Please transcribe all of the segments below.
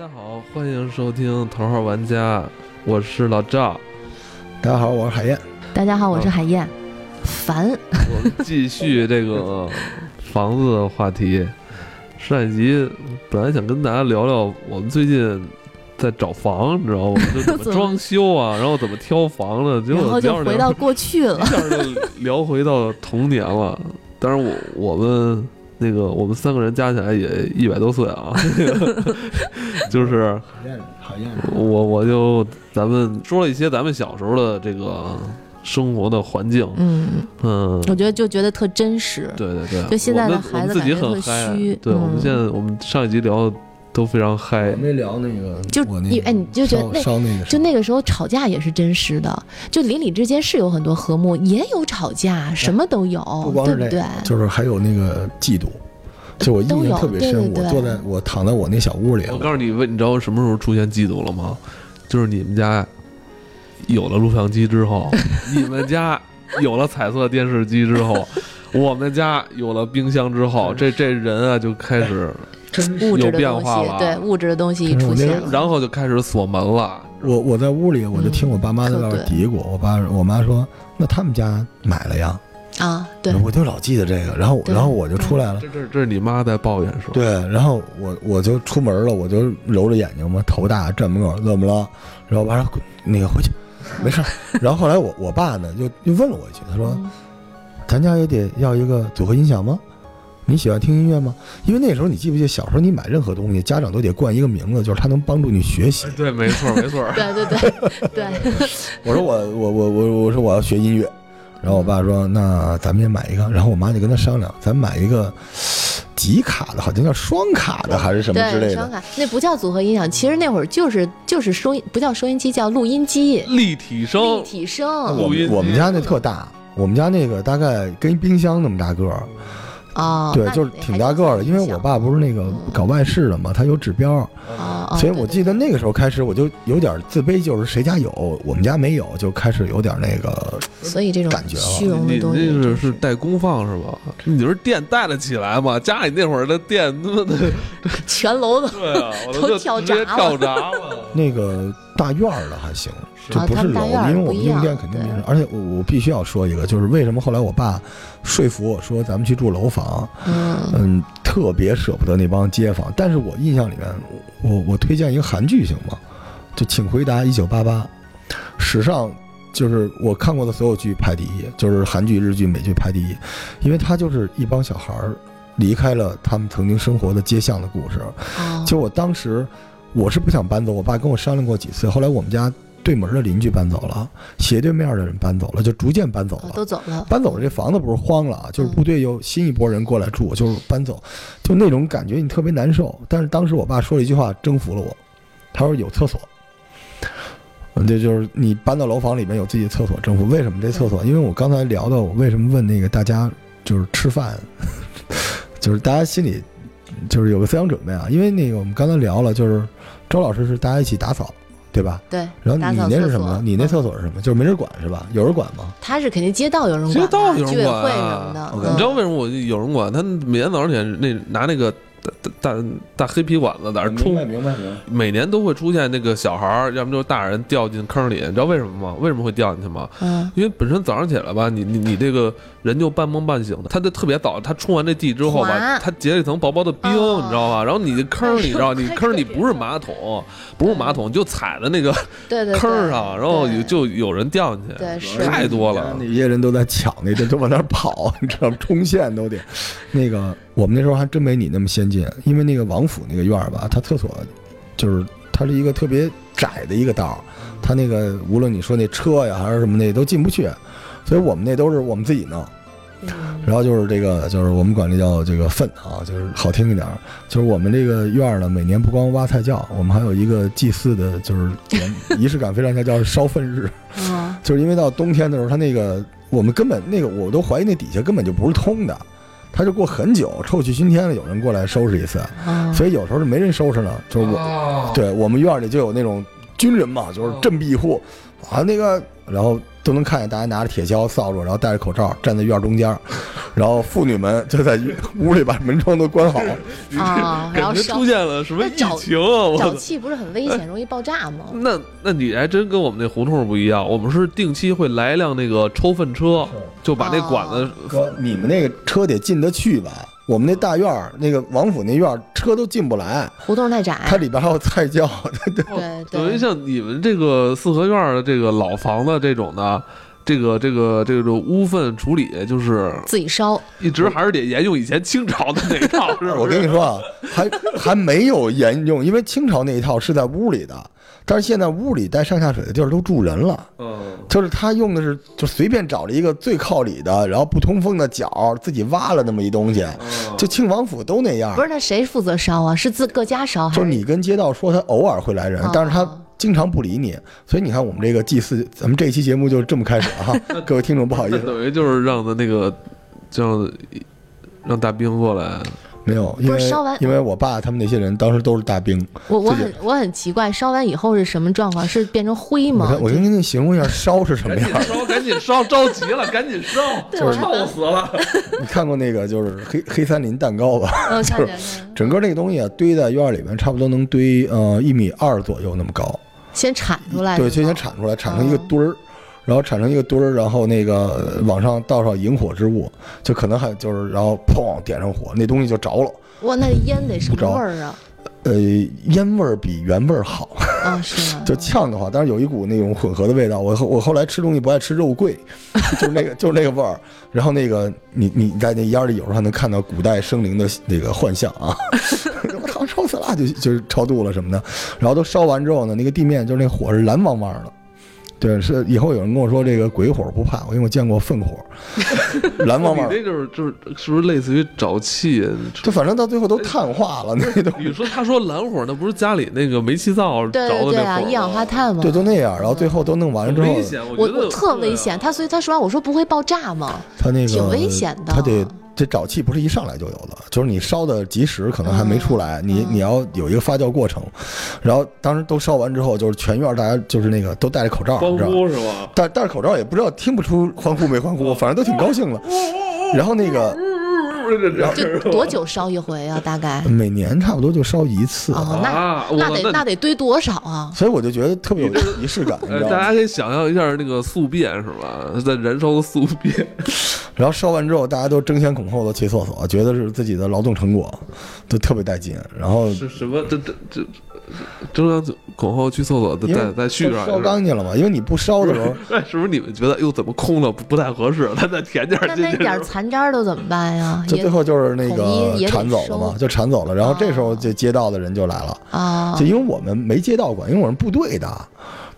家好，欢迎收听《头号玩家》，我是老赵。大家好，我是海燕。大家好，我是海燕。烦，我们继续这个 房子的话题。上一集本来想跟大家聊聊我们最近在找房，你知道吗？就怎么 装修啊，然后怎么挑房的，结果然后就回到过去了一。下就聊回到童年了。当然我，我们那个我们三个人加起来也一百多岁啊，就是我我就咱们说了一些咱们小时候的这个生活的环境，嗯，嗯，我觉得就觉得特真实。对对对，就现在的孩子自己很虚对，我们嗯。现在我们上一集聊的都非常嗨。我，没聊那个，就我那个你哎你就觉得烧那那个就那个时候吵架也是真实的，就邻里之间是有很多和睦，也有吵架，什么都有，不光对不对？就是还有那个嫉妒，就我印象特别深。对对对。我坐在我躺在我那小屋里，我告诉你，问你知道什么时候出现嫉妒了吗？就是你们家有了录像机之后，你们家有了彩色电视机之后，我们家有了冰箱之后，这这人啊就开始，真物质有的东西，变化了对物质的东西一出现了，然后就开始锁门了。我我在屋里，我就听我爸妈在那嘀咕。我爸我妈说：“那他们家买了呀。啊，”对，我就老记得这个，然后然后我就出来了。这这这是你妈在抱怨说，对，然后我我就出门了，我就揉着眼睛嘛，头大站门口，怎么了？然后我爸说那个回去，没事儿。然后后来我我爸呢，就又问了我一句，他说：“嗯咱家也得要一个组合音响吗？你喜欢听音乐吗？因为那时候你记不记得小时候你买任何东西，家长都得冠一个名字，就是它能帮助你学习。对，没错没错。对对对 对，我说我我我我我说我要学音乐，然后我爸说那咱们也买一个，然后我妈就跟他商量，咱买一个几卡的，好像叫双卡的还是什么之，类的。双卡那不叫组合音响，其实那会儿就是就是收音，不叫收音机，叫录音机，立体声立，体声。我录音机们我们家那特大，我们家那个大概跟冰箱那么大个儿，哦，对，就是挺大个儿的。因为我爸不是那个搞外事的嘛，他有指标，哦，哦所以我记得那个时候开始我就有点自卑，就是谁家有，我们家没有，就开始有点那个。所以这种感觉了虚荣东西那真是是带功放是吧？你说电带得起来吗？家里那会儿的电他妈的，全楼的对啊，我都直接跳闸了跳闸了。那个大院儿的还行，就不是楼，因为我们用电肯定没人。而且我我必须要说一个，就是为什么后来我爸说服我说咱们去住楼房，嗯嗯，特别舍不得那帮街坊。但是我印象里面，我我推荐一个韩剧行吗？就请回答一九八八，史上就是我看过的所有剧排第一，就是韩剧、日剧、美剧排第一，因为它就是一帮小孩儿离开了他们曾经生活的街巷的故事。哦，就我当时我是不想搬走，我爸跟我商量过几次，后来我们家对门的邻居搬走了，斜对面的人搬走了，就逐渐搬走哦了。都走了，搬走了，这房子不是荒了啊，就是部队又新一波人过来住，就是搬走，就那种感觉你特别难受。但是当时我爸说了一句话，征服了我，他说有厕所。嗯这就是你搬到楼房里面有自己的厕所，征服。为什么这厕所？因为我刚才聊到，我为什么问那个大家就是吃饭，就是大家心里就是有个思想准备啊。因为那个我们刚才聊了，就是周老师是大家一起打扫，对吧？对，然后你那是什么？你那嗯厕所是什么？就是没人管是吧？有人管吗？他是肯定街道有人管，街道有人居委会管啊什么的，你知道为什么我有人管？他每天早上起来那拿那个大大大大黑皮管子在那儿冲，明白明白。每年都会出现那个小孩儿，要么就是大人掉进坑里。你知道为什么吗？为什么会掉进去吗？嗯因为本身早上起来吧，你你你这个人就半梦半醒的，他就特别早，他冲完这地之后吧，他结了一层薄薄的冰，哦。你知道吧？然后你的坑儿，你知道，你 坑儿里不是马嗯桶，不是马桶，就踩在那个 坑儿上，然后有就有人掉进去，太多了。那些人都在抢那，都都往那儿跑，你知道吗？冲线都得。那个我们那时候还真没你那么先进，因为那个王府那个院儿吧，它厕所就是它是一个特别窄的一个道儿，它那个无论你说那车呀还是什么那都进不去，所以我们那都是我们自己弄。嗯然后就是这个，就是我们管这叫这个粪啊，就是好听一点儿。就是我们这个院儿呢，每年不光挖菜窖，我们还有一个祭祀的，就是 仪式感非常强，叫烧粪日。嗯就是因为到冬天的时候，它那个我们根本那个我都怀疑那底下根本就不是通的，它就过很久，臭气熏天了，有人过来收拾一次，嗯所以有时候是没人收拾呢。就是我，哦对我们院里就有那种军人嘛，就是镇壁户，啊那个，然后都能看见大家拿着铁锹、扫帚，然后戴着口罩站在院儿中间儿，然后妇女们就在屋里把门窗都关好。啊，然后烧 感觉出现了什么疫情啊！沼气不是很危险，容易爆炸吗？那那你还真跟我们那胡同不一样，我们是定期会来一辆那个抽粪车，就把那管子哥，你们那个车得进得去吧？我们那大院儿，那个王府那院儿，车都进不来，胡同太窄，它里边还有菜窖。对对，对。等于，像你们这个四合院的这个老房子这种的，这个这个这个污粪处理，就是自己烧，一直还是得沿用以前清朝的那一套，是是？我跟你说啊，还还没有沿用，因为清朝那一套是在屋里的，但是现在屋里带上下水的地儿都住人了。嗯，就是他用的是就随便找了一个最靠里的，然后不通风的角，自己挖了那么一东西，嗯就庆王府都那样不。是那谁负责烧啊？是自各家烧还就是你跟街道说他偶尔会来人哦，但是他经常不理你，所以你看我们这个祭祀，咱们这一期节目就这么开始了哈，各位听众不好意思，等于就是让的那个让让大兵过来，没有，因为不是烧完因为我爸他们那些人当时都是大兵，我我很我很奇怪，烧完以后是什么状况？是变成灰吗我跟？我跟你形容一下烧是什么样。烧，赶紧烧，着急了，赶紧烧，对我臭死了。你看过那个就是黑黑森林蛋糕吧？嗯，看见整个那个东西啊，堆在院儿里面，差不多能堆呃一米二左右那么高。先铲出来，对，是吗就先铲出来，铲成一个堆儿，然后产生一个堆儿，然后那个呃往上倒上引火之物，就可能还就是，然后砰点上火，那东西就着了。哇，那烟得什么味儿啊？呃，烟味儿比原味儿好，啊，是吗？就呛的话，但是有一股那种混合的味道。我后我后来吃东西不爱吃肉桂，就是那个 就是那个味儿。然后那个你你在那烟里有时候还能看到古代生灵的那个幻象啊，我操，烧死了，就就是超度了什么的。然后都烧完之后呢，那个地面就是那火是蓝汪汪的。对，是以后有人跟我说这个鬼火不怕，因为我见过粪火，蓝汪你汪的，那就是就是是不是类似于沼气？就反正到最后都碳化了，那都你说他说蓝火，那不是家里那个煤气灶着对的对对啊，一氧化碳嘛。对都那样。然后最后都弄完了之后，危险，我觉得我特危险，他所以他说完我说不会爆炸吗？他那个挺危险的他得这沼气不是一上来就有的，就是你烧的及时可能还没出来，你嗯你要有一个发酵过程。然后当时都烧完之后，就是全院大家就是那个都戴着口罩，欢你知道吗？呼是吗？戴戴着口罩也不知道听不出欢呼没欢呼，反正都挺高兴的。然后那个就多久烧一回啊？大概？每年差不多就烧一次，哦，那那得那那得堆多少啊？所以我就觉得特别有仪式感？大家可以想象一下那个宿便是吧？在燃烧的宿便，然后烧完之后，大家都争先恐后的去厕所，觉得是自己的劳动成果，都特别带劲。然后是什么？这这这争相恐后去厕所，再再再续上都烧去。干净了嘛，因为你不烧的时候，哎，是不是你们觉得哟怎么空了不不太合适？他再填点进去。那点儿残渣都怎么办呀？也就最后就是那个也铲走了嘛，就铲走了。然后这时候哦这街道的人就来了，啊就，因为我们没街道管，因为我们部队的，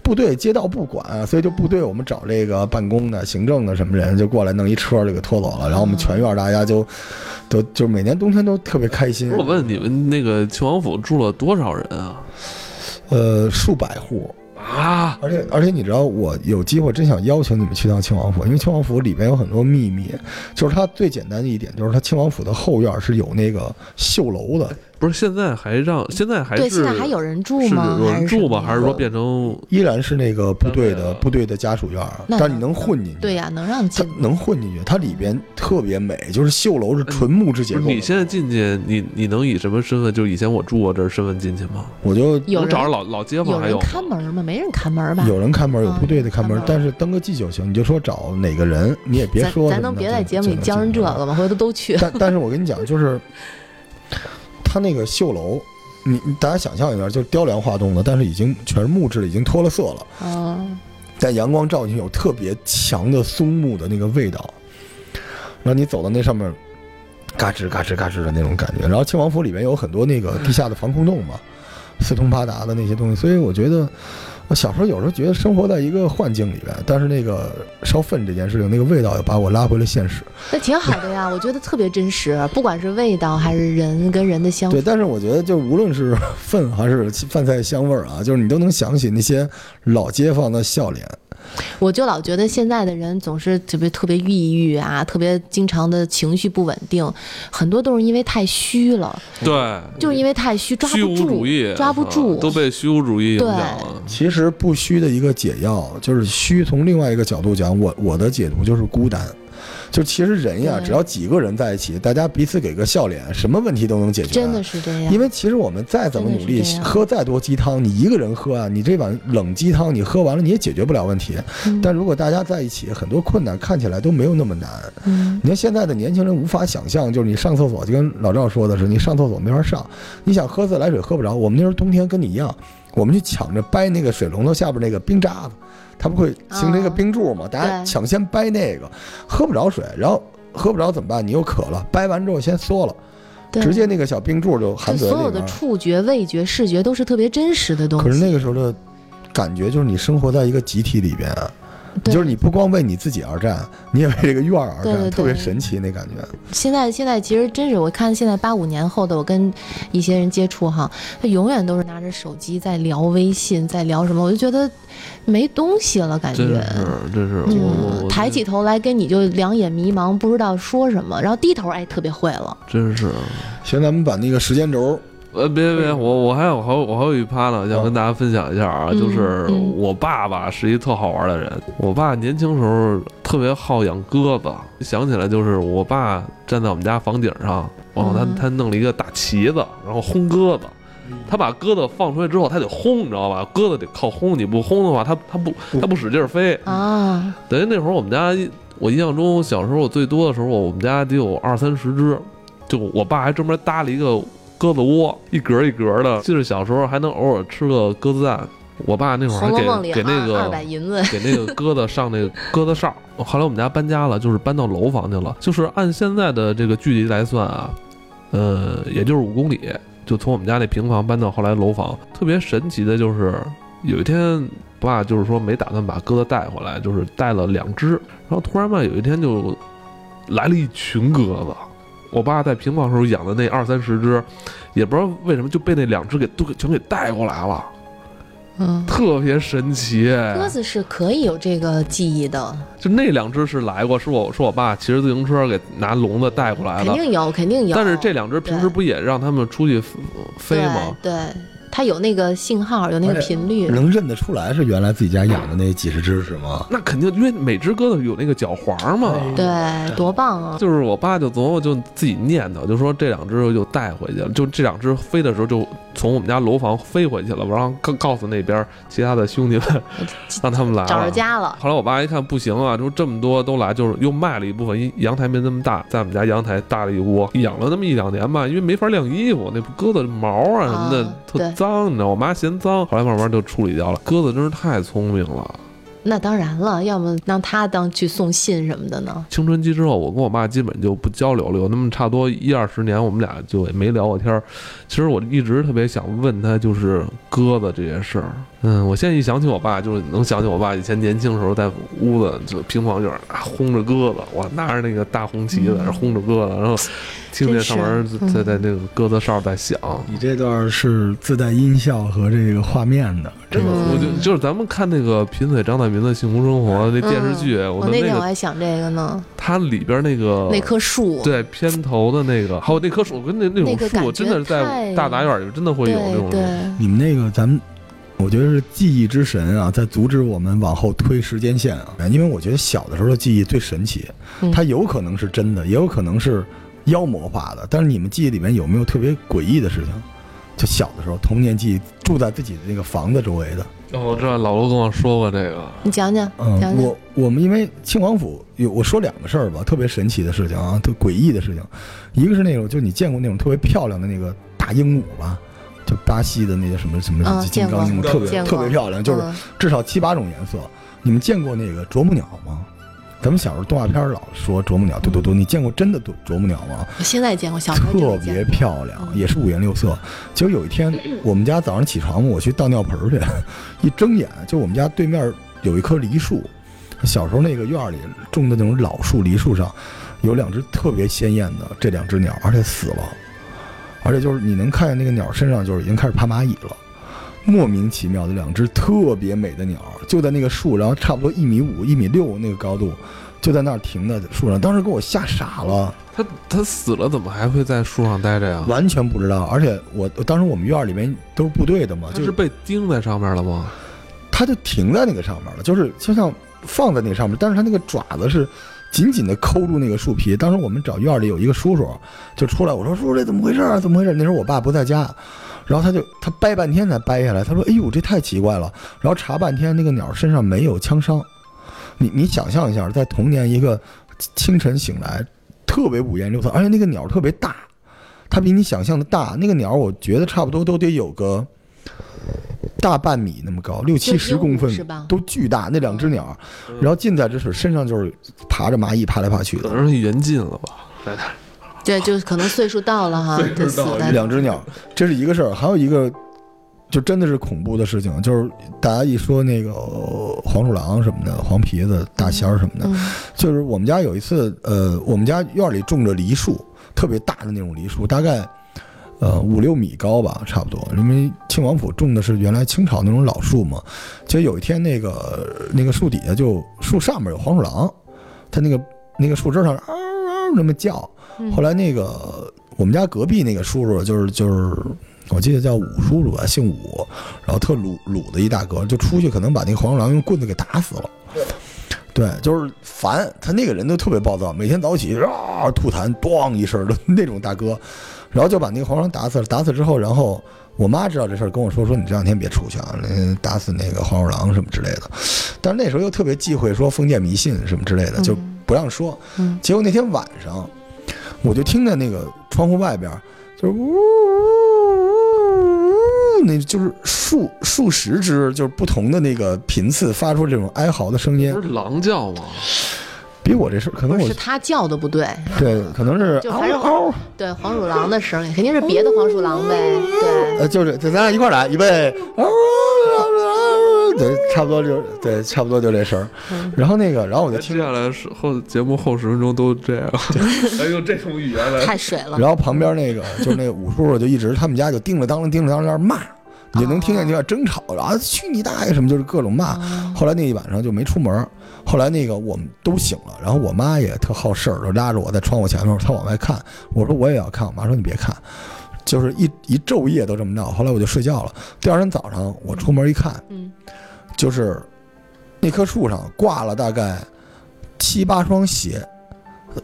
部队街道不管，所以就部队我们找这个办公的、行政的什么人就过来弄一车就给拖走了。然后我们全院大家就都就每年冬天都特别开心，我问你们那个庆王府住了多少人啊？呃，数百户。啊，而且而且你知道，我有机会真想邀请你们去趟亲王府，因为亲王府里边有很多秘密。就是它最简单的一点，就是它亲王府的后院是有那个绣楼的，不是现在还让现在还对，是现在还有人住是吗？有人住吗？还是说变成依然是那个部队的部队的家属院，那但你能混进去。对呀，能让它进。能混进去，它里边特别美，就是绣楼是纯木质结构你现在进去，你你能以什么身份？就以前我住过这儿身份进去吗？我就有找着老老街坊有人还有看门吗？没人看门吧？有人看门，有啊部队的看门但是登个记就行。你就说找哪个人，你也别说。咱能别在节目里教人这。个吗？回头都去。但但是我跟你讲，就是它那个绣楼，你你大家想象一下，就是雕梁画栋的，但是已经全是木质的，已经脱了色了。嗯，但阳光照进去有特别强的松木的那个味道，然后你走到那上面，嘎吱嘎吱嘎吱的那种感觉。然后清王府里面有很多那个地下的防空洞嘛，四通八达的那些东西，所以我觉得。我小时候有时候觉得生活在一个幻境里边，但是那个烧粪这件事情，那个味道又把我拉回了现实。那挺好的呀，我觉得特别真实，不管是味道还是人跟人的相对，但是我觉得就无论是粪还是饭菜香味儿啊，就是你都能想起那些老街坊的笑脸，我就老觉得现在的人总是特别特别抑郁啊，特别经常的情绪不稳定，很多都是因为太虚了，对，就是因为太虚，抓虚无不住主义，抓不住啊，都被虚无主义影响了。其实不虚的一个解药就是虚，从另外一个角度讲，我我的解读就是孤单。就其实人呀，只要几个人在一起，大家彼此给个笑脸，什么问题都能解决。真的是这样。因为其实我们再怎么努力喝再多鸡汤，你一个人喝啊，你这碗冷鸡汤你喝完了你也解决不了问题。嗯但如果大家在一起，很多困难看起来都没有那么难。嗯你看现在的年轻人无法想象，就是你上厕所就跟老赵说的是，你上厕所没法上，你想喝自来水喝不着。我们那时候冬天跟你一样，我们去抢着掰那个水龙头下边那个冰渣子，它不会形成一个冰柱吗？大家抢先掰那个，喝不着水，然后喝不着怎么办？你又渴了，掰完之后先缩了，直接那个小冰柱就含嘴里所有。的触觉、味觉、视觉都是特别真实的东西。可是那个时候的感觉就是你生活在一个集体里边，对就是你不光为你自己而战，你也为这个院儿而战，对对对特别神奇那感觉。现在现在其实真是，我看现在八五年后的，我跟一些人接触哈，他永远都是拿着手机在聊微信，在聊什么，我就觉得没东西了，感觉真觉。是，真是，我抬起头来跟你就两眼迷茫，不知道说什么，然后低头哎特别会了。真是。行，咱们把那个时间轴，呃，别别，我我还有还有我还有一趴呢，想跟大家分享一下啊，嗯就是嗯我爸爸是一特好玩的人。我爸年轻时候特别好养鸽子，想起来就是我爸站在我们家房顶上，然后他嗯他弄了一个大旗子，然后轰鸽子。他把鸽子放出来之后，他得轰，你知道吧？鸽子得靠轰，你不轰的话，它它不它不使劲儿飞。啊，等于那会儿我们家，我印象中小时候我最多的时候，我们家得有二三十只，就我爸还专门搭了一个鸽子窝，一格一格的。记得小时候还能偶尔吃个鸽子蛋。我爸那会《儿还给给那个，给那个 鸽子上那个鸽子哨。后来我们家搬家了，就是搬到楼房去了。就是按现在的这个距离来算啊，呃，也就是五公里，就从我们家那平房搬到后来楼房。特别神奇的就是有一天，我爸就是说没打算把鸽子带回来，就是带了两只，然后突然吧有一天就来了一群鸽子。我爸在平房时候养的那二三十只，也不知道为什么就被那两只给都给全给带过来了，嗯，特别神奇。鸽子是可以有这个记忆的，就那两只是来过，是我是我爸骑着自行车给拿笼子带过来的。肯定有，肯定有。但是这两只平时不也让他们出去飞对吗？对，它有那个信号，有那个频率。能认得出来是原来自己家养的那几十只是吗？那肯定，因为每只鸽子有那个脚环嘛。对，多棒啊！就是我爸就琢磨，就自己念叨，就说这两只就带回去了。就这两只飞的时候，就从我们家楼房飞回去了，然后告告诉那边其他的兄弟们，让他们来。找着家了。后来我爸一看不行啊，就这么多都来，就是又卖了一部分，因阳台没那么大，在我们家阳台搭了一窝，养了那么一两年吧，因为没法晾衣服，那鸽子毛啊什么的、啊特脏，你知道，我妈嫌脏，后来慢慢就处理掉了。鸽子真是太聪明了。那当然了，要么让他当去送信什么的呢？青春期之后，我跟我爸基本就不交流了，有那么差不多一二十年，我们俩就也没聊过天儿。其实我一直特别想问他，就是鸽子这件事儿。嗯，我现在一想起我爸，就是能想起我爸以前年轻时候在屋子就平房院儿啊轰着鸽子，我拿着那个大红旗在那儿轰着鸽子，然后听见上面在在那个鸽子哨在响。你这段是自带音效和这个画面的，这个嗯我就就是咱们看那个贫嘴张大民的幸福生活那电视剧，我那天我还想这个呢，它里边那个那棵树，对片头的那个，还有那棵树跟那那种树，真的是在大杂院里真的会有那种对对，你们那个咱们。我觉得是记忆之神啊，在阻止我们往后推时间线啊，因为我觉得小的时候的记忆最神奇，嗯它有可能是真的，也有可能是妖魔化的。但是你们记忆里面有没有特别诡异的事情？就小的时候，童年记忆，住在自己的那个房子周围的。哦，我知道老罗跟我说过这个，你讲讲，嗯，讲讲我我们因为清王府有我说两个事儿吧，特别神奇的事情啊，特诡异的事情。一个是那种，就你见过那种特别漂亮的那个大鹦鹉吧？就巴西的那些什么什么嗯金刚鹦鹉，特别见过特别漂亮，就是嗯至少七八种颜色。你们见过那个啄木鸟吗？咱们小时候动画片老说啄木鸟，嘟嘟嘟，你见过真的啄啄木鸟吗？我现在见过，小时候特别漂亮，嗯也是五颜六色。结果有一天，我们家早上起床，我去倒尿盆去，一睁眼，就我们家对面有一棵梨树，小时候那个院里种的那种老树，梨树上有两只特别鲜艳的这两只鸟，而且死了，而且就是你能看见那个鸟身上就是已经开始爬蚂蚁了。莫名其妙的两只特别美的鸟，就在那个树，然后差不多一米五、一米六那个高度，就在那儿停在树上。当时给我吓傻了，它它死了怎么还会在树上待着呀？完全不知道。而且我当时我们院儿里面都是部队的嘛，就是被钉在上面了吗？它就停在那个上面了，就是就像放在那个上面，但是它那个爪子是紧紧的抠住那个树皮。当时我们找院里有一个叔叔就出来，我说叔叔这怎么回事啊？怎么回事？那时候我爸不在家，然后他就他掰半天才掰下来，他说哎呦这太奇怪了。然后查半天那个鸟身上没有枪伤，你你想象一下，在童年一个清晨醒来特别五颜六色，而且那个鸟特别大，它比你想象的大。那个鸟我觉得差不多都得有个。大半米那么高，六七十公分是吧？都巨大，那两只鸟，然后近在咫尺，身上就是爬着蚂蚁爬来爬去的，可能是缘尽了吧？对，就可能岁数到了哈。两只鸟，这是一个事儿，还有一个，就真的是恐怖的事情，就是大家一说那个黄鼠狼什么的，黄皮子、大仙儿什么的，就是我们家有一次，呃，我们家院里种着梨树，特别大的那种梨树，大概。呃，五六米高吧，差不多。因为庆王府种的是原来清朝那种老树嘛。其实有一天，那个那个树底下就树上面有黄鼠狼，它那个那个树枝上嗷嗷那么叫。后来那个我们家隔壁那个叔叔，就是就是，我记得叫武叔叔吧，姓武，然后特鲁鲁的一大哥，就出去可能把那个黄鼠狼用棍子给打死了。对，就是烦他那个人都特别暴躁，每天早起啊吐痰，咣一声的那种大哥。然后就把那个黄鼠狼打死了，打死之后，然后我妈知道这事儿，跟我说说你这两天别出去啊，打死那个黄鼠狼什么之类的。但是那时候又特别忌讳说封建迷信什么之类的，就不让说。结果那天晚上，我就听见那个窗户外边就是呜呜，那就是数数十只就是不同的那个频次发出这种哀嚎的声音，不是狼叫吗？比我这事可能我是他叫的不对，对，可能是就还是黄对黄鼠狼的声音，肯定是别的黄鼠狼呗，对，呃，就是就咱俩一块来，预备，对，差不多就对，差不多就这声儿。然后那个，然后我就听下来是后节目后十分钟都这样，还用这种语言来，太水了。然后旁边那个就是那武叔叔就一直他们家就叮了当啷叮了当啷骂，你就能听见那块争吵，然后去你大爷什么，就是各种骂。后来那一晚上就没出门。后来那个我们都醒了，然后我妈也特好事儿，就拉着我在窗户前面，她往外看。我说我也要看，我妈说你别看，就是一一昼夜都这么闹。后来我就睡觉了。第二天早上我出门一看，嗯，就是那棵树上挂了大概七八双鞋，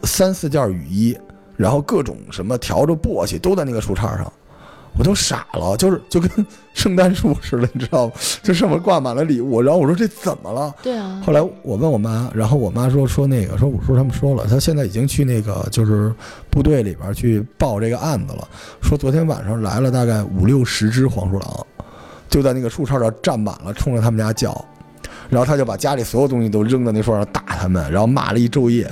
三四件雨衣，然后各种什么笤帚簸箕都在那个树杈上。我都傻了，就是就跟 圣诞树似的，你知道吗？就上面挂满了礼物。然后我说这怎么了？对啊。后来我问我妈，然后我妈说说那个说五叔他们说了，他现在已经去那个就是部队里边去报这个案子了。说昨天晚上来了大概五六十只黄鼠狼，就在那个树杈上站满了，冲着他们家叫。然后他就把家里所有东西都扔在那树上打他们，然后骂了一昼夜。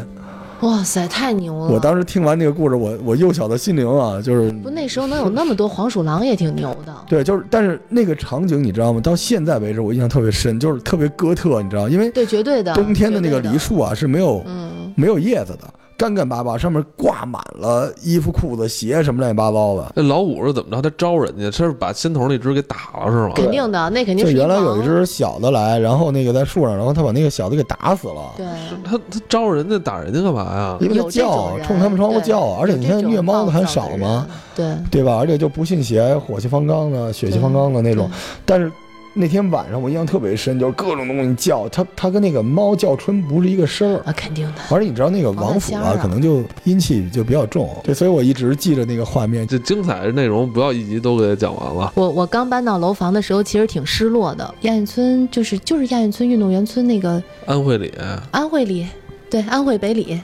哇塞，太牛了！我当时听完这个故事，我我幼小的心灵啊，就是不那时候能有那么多黄鼠狼也挺牛的。对，就是但是那个场景你知道吗？到现在为止我印象特别深，就是特别哥特，你知道，因为对绝对的冬天的那个梨树啊是没有嗯没有叶子的。干干巴巴，上面挂满了衣服、裤子、鞋什么乱七八糟的。那老五是怎么着？他招人家，他是把心头那只给打了是吗？肯定的，那肯定是。就原来有一只小的来，然后那个在树上，然后他把那个小的给打死了。对，他他招人家打人家干嘛呀？因为他叫，冲他们窗户叫，而且你看虐猫的还少吗？对对吧？而且就不信邪、火气方刚的、血气方刚的那种，但是。那天晚上我印象特别深，就是各种东西叫，它它跟那个猫叫春不是一个声儿啊，肯定的。而且你知道那个王府啊，可能就阴气就比较重，对，所以我一直记着那个画面。这精彩的内容不要一集都给它讲完了。我我刚搬到楼房的时候，其实挺失落的。亚运村就是就是亚运村运动员村那个安慧里，安慧里，对，安慧北里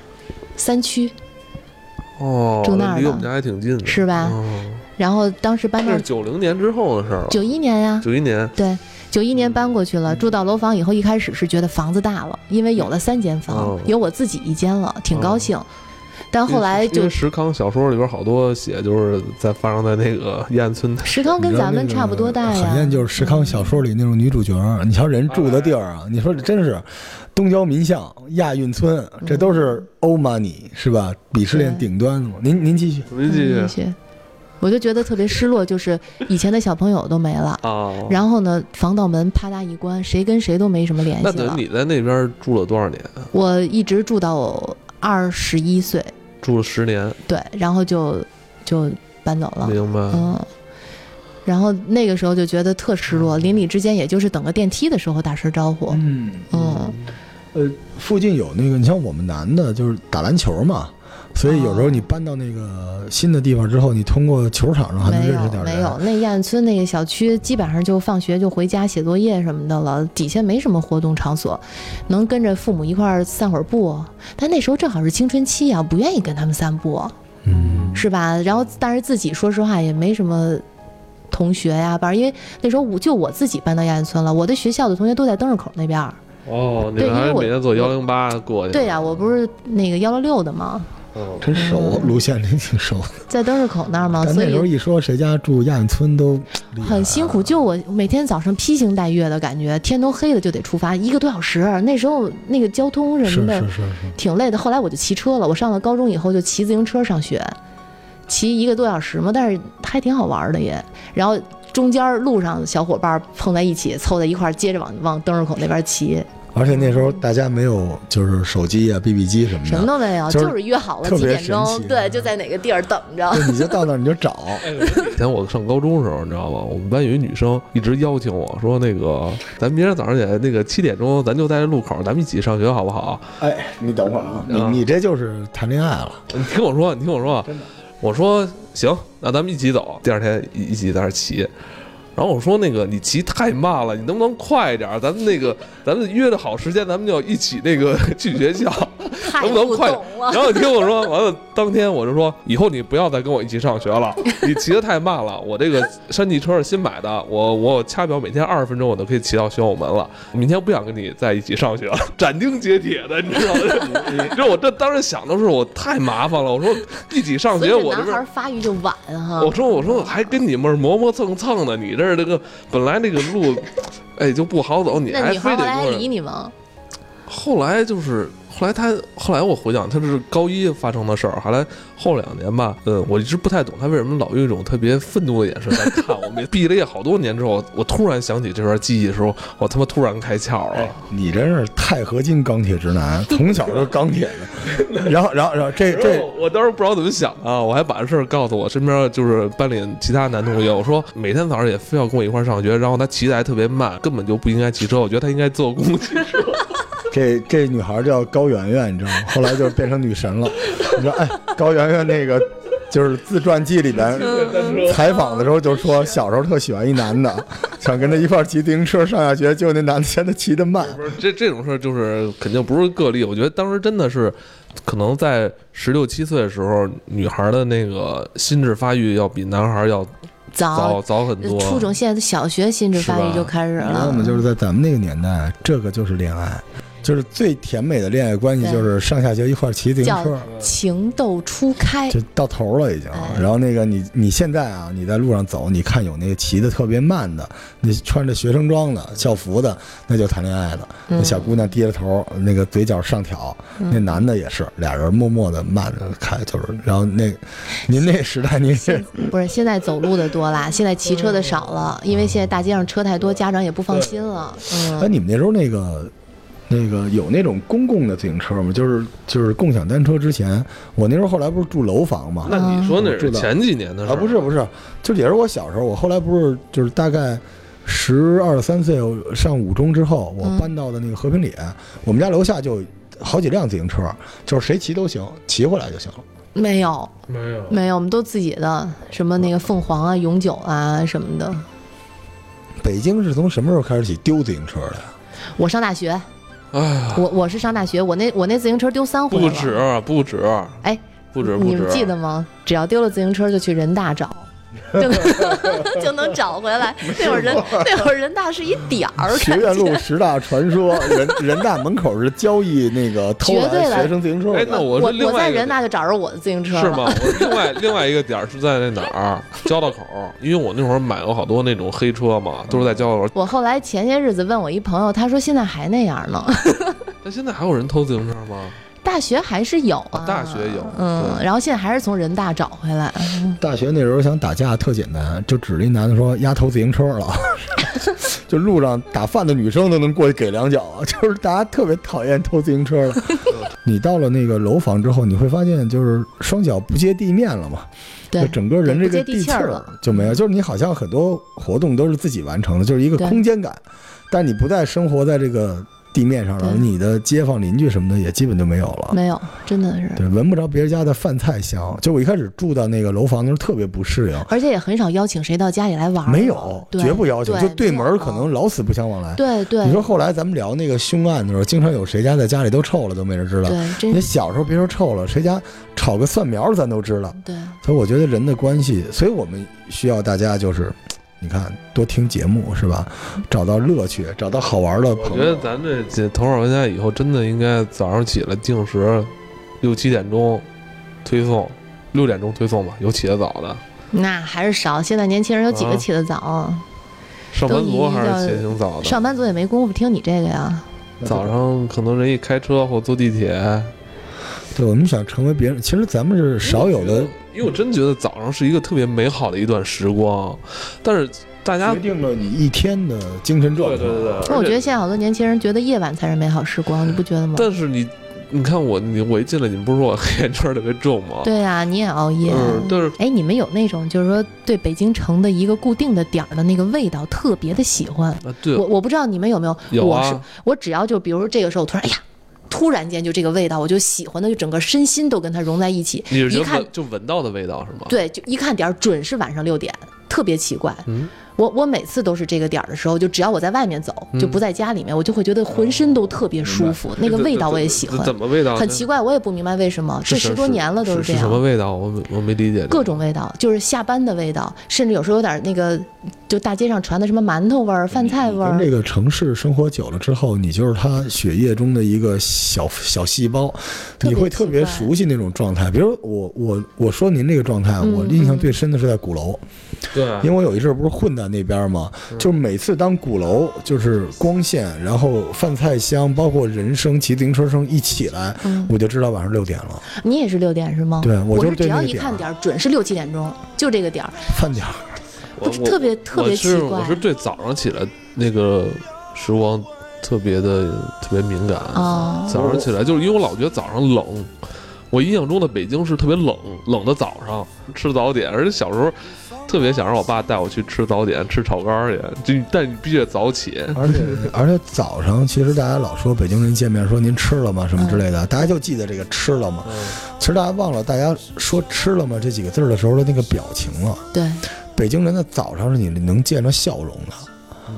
三区。哦，住那儿离我们家还挺近的，是吧？然后当时搬到九零年之后的事儿了，九一年呀，九一年，对，九一年搬过去了，住到楼房以后，一开始是觉得房子大了，因为有了三间房，有我自己一间了，挺高兴。但后来就石康小说里边好多写，就是在发生在那个燕村的。石康跟咱们差不多大呀。海燕就是石康小说里那种女主角，你瞧人住的地儿啊，你说这真是东郊民巷、亚运村，这都是欧 money 是吧？鄙视链顶端的。您您继续，您继续。我就觉得特别失落，就是以前的小朋友都没了，啊。然后呢，防盗门啪嗒一关，谁跟谁都没什么联系了那等于。你在那边住了多少年啊？我一直住到二十一岁，住了十年，对，然后就就搬走了。明白？嗯，然后那个时候就觉得特失落，邻里之间也就是等个电梯的时候打声招呼。嗯嗯，呃，附近有那个，你像我们男的，就是打篮球嘛，所以有时候你搬到那个新的地方之后，你通过球场上还能没有认识点人。没有，那亚运村那个小区基本上就放学就回家写作业什么的了，底下没什么活动场所，能跟着父母一块儿散会儿步。但那时候正好是青春期啊，不愿意跟他们散步，嗯，是吧？然后但是自己说实话也没什么。同学呀，班儿，因为那时候我就我自己搬到亚运村了，我的学校的同学都在灯市口那边儿。哦，你们对因为我还每天坐幺零八过去？对呀、我不是那个幺六六的吗？嗯，真熟，路线真挺熟的。在灯市口那儿嘛，所以那时候一说谁家住亚运村都很辛苦。就我每天早上披星戴月的感觉，天都黑了就得出发，一个多小时。那时候那个交通什么的是是是，挺累的。后来我就骑车了，我上了高中以后就骑自行车上学，骑一个多小时嘛，但是还挺好玩的也。然后中间路上小伙伴碰在一起，凑在一块儿，接着往往灯市口那边骑，而且那时候大家没有就是手机啊、BB 机什么的，什么都没有，就是就是约好了几点钟，对，就在哪个地儿等着。你就到那儿你就找，以前我上高中的时候，你知道吗？我们班有一女生一直邀请我说，那个咱明天早上起来那个七点钟，咱就在这路口，咱们一起上学好不好？哎，你等会儿啊，你啊你这就是谈恋爱了，你听我说，你听我说，真的我说行，那咱们一起走。第二天一一起在那儿骑。然后我说那个你骑太慢了，你能不能快一点？咱们那个咱们约的好时间，咱们就一起那个 去学校，太能不能快点懂？了。然后你听我说，完了当天我就说，以后你不要再跟我一起上学了，你骑的太慢了。我这个山地车是新买的，我我掐表每天二十分钟我都可以骑到玄武门了。明天不想跟你在一起上学了，斩钉截铁的，你知道吗？你知 道我这当时想的是我太麻烦了，我说一起上学，我这边男孩发育就晚哈。我说我说还跟你们磨磨蹭蹭的，你这儿这个本来那个路，哎就不好走，你那还女孩来还非得跟我理你吗？后来就是后来他后来我回想，他是高一发生的事儿。后来后两年吧，嗯，我一直不太懂他为什么老用一种特别愤怒的眼神在看我。每毕了业好多年之后，我突然想起这段记忆的时候，我他妈突然开窍了。你真是钛合金钢铁直男，从小就是钢铁的。然 后，然后，然后这这我当时不知道怎么想啊，我还把这事儿告诉我身边就是班里其他男同学，我说每天早上也非要跟我一块儿上学，然后他骑的还特别慢，根本就不应该骑车，我觉得他应该坐公共汽车。这这女孩叫高圆圆，你知道吗？后来就变成女神了。你说，哎，高圆圆那个就是自传记里边采访的时候就说，小时候特喜欢一男的，想跟他一块儿骑自行车上下学，结果那男的嫌他骑得慢。不是这这种事儿，就是肯定不是个例。我觉得当时真的是，可能在十六七岁的时候，女孩的那个心智发育要比男孩要早早早很多。初中现在的小学心智发育就开始了你知道吗？。就是在咱们那个年代，这个就是恋爱，就是最甜美的恋爱关系，就是上下学一块儿骑自行车。情窦初开，就到头了已经。哎然后那个你你现在啊，你在路上走，你看有那个骑的特别慢的，那穿着学生装的校服的，那就谈恋爱的。那嗯小姑娘低着头，那个嘴角上挑，那男的也是，俩人默默的慢着开，就是。然后那您那时代您是不是现在走路的多啦，现在骑车的少了，因为现在大街上车太多，家长也不放心了。哎，嗯，你们那时候那个。那个有那种公共的自行车吗？就是就是共享单车。之前我那时候后来不是住楼房吗，那你说那是前几年的事儿啊，不是不是，就也是我小时候，我后来不是就是大概十二三岁上五中之后，我嗯搬到的那个和平里，我们家楼下就好几辆自行车，就是谁骑都行，骑回来就行了。没有没有？没有，我们都自己的，什么那个凤凰啊、永久啊什么的。北京是从什么时候开始起丢自行车的呀？我上大学，哎，我我是上大学，我那我那自行车丢三回了。不止不止，哎，不止不止你们。记得吗？只要丢了自行车，就去人大找，就能 就能找回来。那会儿人那会儿人大是一点儿，学院路十大传说，人人大门口是交易那个偷绝对的来学生自行车。哎那我我我在人大就找着我的自行车了。是吗？我另外另外一个点儿是在那哪儿交道口，因为我那会儿买过好多那种黑车嘛，都是在交道口。我后来前些日子问我一朋友，他说现在还那样呢。那现在还有人偷自行车吗？大学还是有啊，啊大学有嗯，然后现在还是从人大找回来，大学那时候想打架特简单，就指着一男的说丫偷自行车了，就路上打饭的女生都能过去给两脚，就是大家特别讨厌偷自行车的。你到了那个楼房之后，你会发现就是双脚不接地面了嘛，对就，整个人这个接地气了。就没有，就是你好像很多活动都是自己完成的，就是一个空间感，但你不再生活在这个地面上了，对你的街坊邻居什么的也基本就没有了。没有，真的是，对，闻不着别人家的饭菜香。就我一开始住到那个楼房的时候，特别不适应，而且也很少邀请谁到家里来玩，没有，绝不邀请，就对门可能老死不相往来。对对，你说后来咱们聊那个凶案的时候，经常有谁家在家里都臭了，都没人知道。对，真你小时候别说臭了，谁家炒个蒜苗咱都知道。对，所以我觉得人的关系，所以我们需要大家就是，你看多听节目是吧？找到乐趣，找到好玩的我朋友。觉得咱这这头号玩家以后真的应该早上起来定时六七点钟推送，六点钟推送吧，有起得早的。那还是少。现在年轻人有几个啊起得早啊？上班族还是起得挺早的，上班族也没工夫听你这个呀。早上可能人一开车或坐地铁，对，我们想成为别人，其实咱们是少有的因为我真觉得早上是一个特别美好的一段时光，但是大家决定了你一天的精神状态。对对对对，那我觉得现在好多年轻人觉得夜晚才是美好时光，你不觉得吗？但是你你看我你我一进来，你们不是说我黑眼圈特别重吗？对呀、你也熬夜。嗯，但是哎，你们有那种就是说对北京城的一个固定的点儿的那个味道特别的喜欢？啊对我我不知道你们有没有，有我是啊，我只要就比如说这个时候我突然哎呀，突然间就这个味道，我就喜欢的就整个身心都跟它融在一起。你是觉得一看就闻到的味道是吗？，对，就一看点儿准是晚上六点，特别奇怪。嗯，我我每次都是这个点儿的时候，就只要我在外面走，就不在家里面，我就会觉得浑身都特别舒服，那个味道我也喜欢。怎么味道？很奇怪，我也不明白为什么，这十多年了都是这样。什么味道？我我没理解。各种味道，就是下班的味道，甚至有时候有点那个，就大街上传的什么馒头味儿、饭菜味儿跟这。个城市生活久了之后，你就是他血液中的一个小小细胞，你会特别熟悉那种状态。比如我我我说您这个状态，嗯我印象最深的是在鼓楼，对，因为我有一阵儿不是混在那边嘛，就是每次当鼓楼就是光线，然后饭菜香，包括人声、骑自行车声一起来，嗯，我就知道晚上六点了，你也是六点是吗？对我就是只要一看点儿，准是六七点钟，就这个点儿。饭点儿。我我不是特别特别我是奇怪我是对早上起来那个时光特别的特别敏感。哦早上起来就是因为我老觉得早上冷，我印象中的北京是特别冷，冷的早上吃早点，而且小时候特别想让我爸带我去吃早点，吃炒肝儿去，就但你必须得早起。而且 而且早上，其实大家老说北京人见面说您吃了吗什么之类的，大家就记得这个吃了吗？嗯，其实大家忘了大家说吃了吗这几个字的时候的那个表情了。对北京人的早上是你能见着笑容的，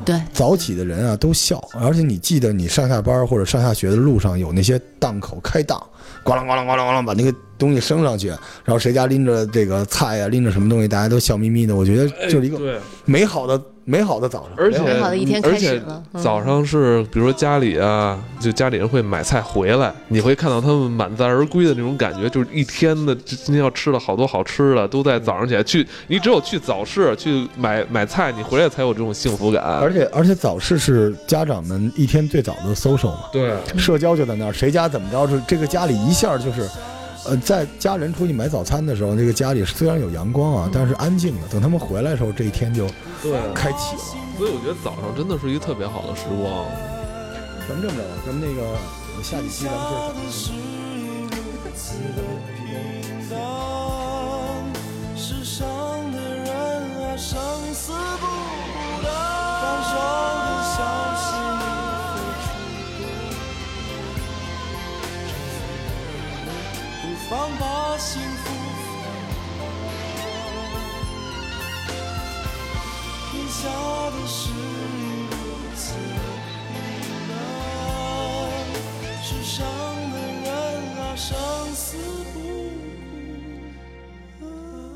对，早起的人啊都笑，而且你记得你上下班或者上下学的路上有那些档口开档，咣啷咣啷咣啷咣啷把那个东西升上去，然后谁家拎着这个菜呀、拎着什么东西，大家都笑眯眯的。我觉得就是一个美好的美好的早上，而且美好的一天开始而且了。嗯早上是比如说家里啊，就家里人会买菜回来，你会看到他们满载而归的那种感觉，就是一天的今天要吃了好多好吃的，都在早上起来去。你只有去早市去买买菜，你回来才有这种幸福感。而且而且早市是家长们一天最早的 social 嘛，对，社交就在那儿，谁家怎么着，是这个家里一下就是，呃，在家人出去买早餐的时候，那个家里虽然有阳光啊，但是安静的。等他们回来的时候，这一天就对，开启了。所以我觉得早上真的是一个特别好的时光。咱们这么着吧，咱们那个下几期咱们就是世上的人啊，生死不放把幸福天下的事如此难，世上的人啊，生死不孤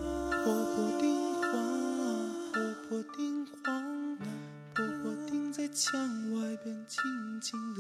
单。婆婆丁黄啊，婆婆丁黄，婆婆丁在墙外边静静的